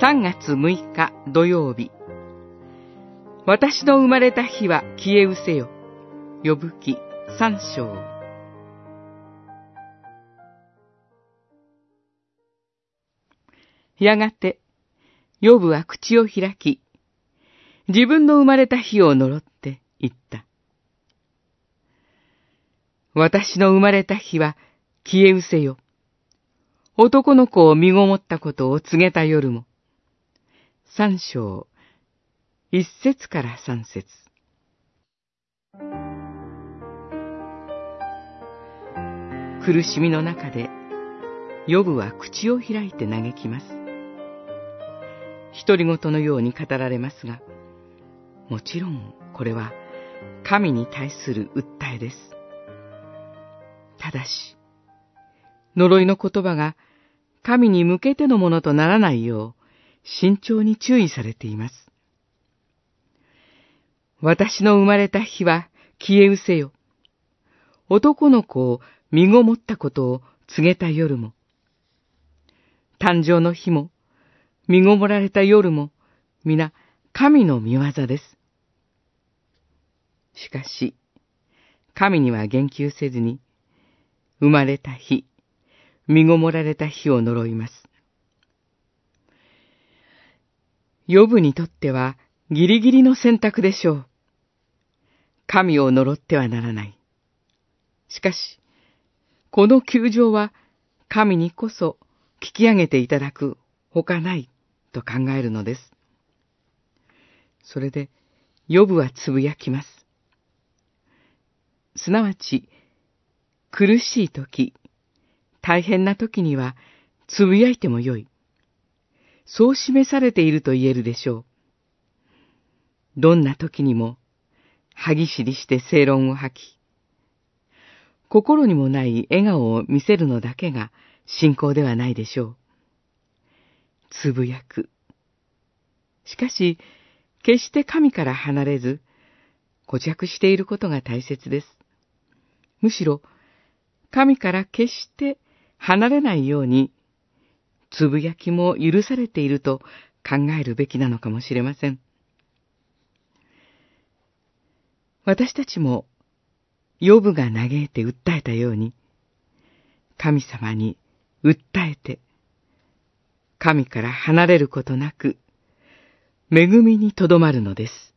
3月6日土曜日。私の生まれた日は消え失せよ。呼ぶ記三章。やがて、ヨブは口を開き、自分の生まれた日を呪って言った。私の生まれた日は消え失せよ。男の子を身ごもったことを告げた夜も。三章、一節から三節。苦しみの中で、ヨブは口を開いて嘆きます。独り言のように語られますが、もちろんこれは神に対する訴えです。ただし、呪いの言葉が神に向けてのものとならないよう慎重に注意されています。私の生まれた日は消え失せよ。男の子を身ごもったことを告げた夜も、誕生の日も、身ごもられた夜も、皆神の見業です。しかし、神には言及せずに、生まれた日、身ごもられた日を呪います。ヨブにとってはギリギリの選択でしょう。神を呪ってはならない。しかし、この窮状は神にこそ聞き上げていただくほかないと考えるのです。それで、ヨブはつぶやきます。すなわち、苦しい時、大変な時には、つぶやいてもよい。そう示されていると言えるでしょう。どんな時にも、歯ぎしりして正論を吐き、心にもない笑顔を見せるのだけが信仰ではないでしょう。つぶやく。しかし、決して神から離れず、固着していることが大切です。むしろ、神から決して離れないように、つぶやきも許されていると考えるべきなのかもしれません。私たちも、ヨブが嘆いて訴えたように、神様に訴えて、神から離れることなく、恵みにとどまるのです。